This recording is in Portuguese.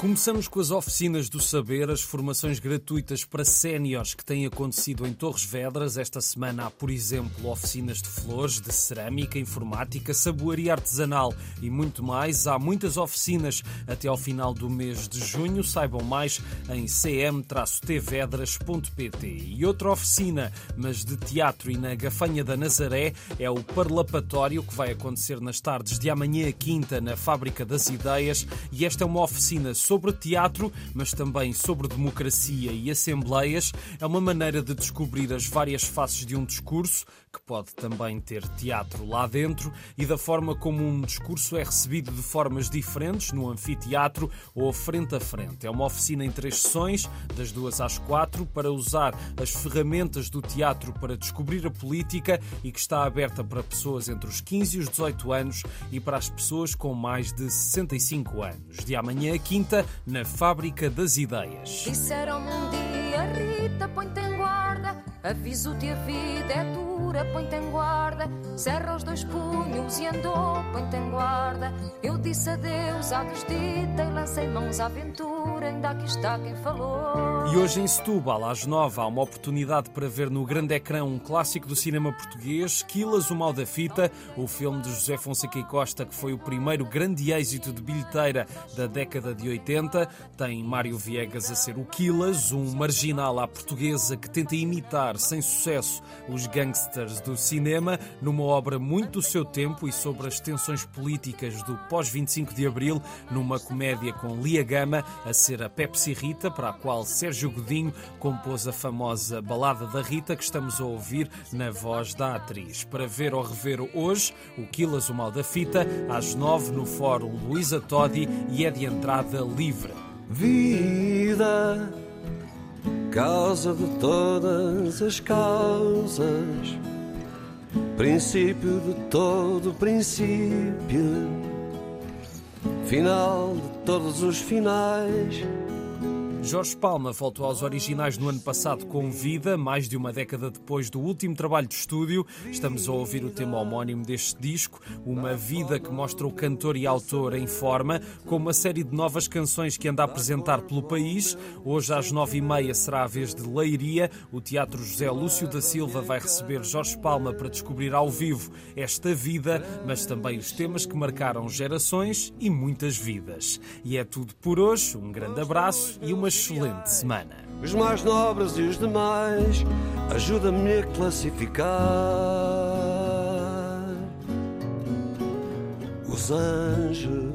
Começamos com as oficinas do saber, as formações gratuitas para séniores que têm acontecido em Torres Vedras. Esta semana há, por exemplo, oficinas de flores, de cerâmica, informática, saboaria artesanal e muito mais. Há muitas oficinas até ao final do mês de junho. Saibam mais em cm-tvedras.pt. E outra oficina, mas de teatro e na Gafanha da Nazaré, é o Parlapatório que vai acontecer nas tardes de amanhã quinta na Fábrica das Ideias. E esta é uma oficina sobre teatro, mas também sobre democracia e assembleias. É uma maneira de descobrir as várias faces de um discurso, que pode também ter teatro lá dentro, e da forma como um discurso é recebido de formas diferentes no anfiteatro ou frente a frente. É uma oficina em três sessões, das duas às quatro, para usar as ferramentas do teatro para descobrir a política e que está aberta para pessoas entre os 15 e os 18 anos e para as pessoas com mais de 65 anos. De amanhã quinta, na Fábrica das Ideias. Disseram-me um dia, Rita, guarda. Aviso-te, a vida é dura, põe-te em guarda. Cerra os dois punhos e andou, põe-te em guarda. Eu disse adeus à desdita e lancei mãos à aventura. Ainda aqui está quem falou. E hoje em Setúbal, às nove, há uma oportunidade para ver no grande ecrã um clássico do cinema português, Quilas, o Mal da Fita, o filme de José Fonseca e Costa, que foi o primeiro grande êxito de bilheteira da década de 80. Tem Mário Viegas a ser o Quilas, um marginal à portuguesa que tenta imitar sem sucesso os gangsters do cinema, numa obra muito do seu tempo e sobre as tensões políticas do pós-25 de Abril, numa comédia com Lia Gama a ser a Pepsi Rita, para a qual Sérgio Godinho compôs a famosa Balada da Rita, que estamos a ouvir na voz da atriz. Para ver ou rever hoje, o Quilas, o Mal da Fita, às nove no Fórum Luísa Todi e é de entrada livre. Vida causa de todas as causas, princípio de todo princípio, final de todos os finais. Jorge Palma voltou aos originais no ano passado com Vida, mais de uma década depois do último trabalho de estúdio. Estamos a ouvir o tema homónimo deste disco, uma vida que mostra o cantor e autor em forma, com uma série de novas canções que anda a apresentar pelo país. Hoje, às nove e meia, será a vez de Leiria. O Teatro José Lúcio da Silva vai receber Jorge Palma para descobrir ao vivo esta vida, mas também os temas que marcaram gerações e muitas vidas. E é tudo por hoje. Um grande abraço e uma excelente semana. Os mais nobres e os demais, ajuda-me a classificar. Os anjos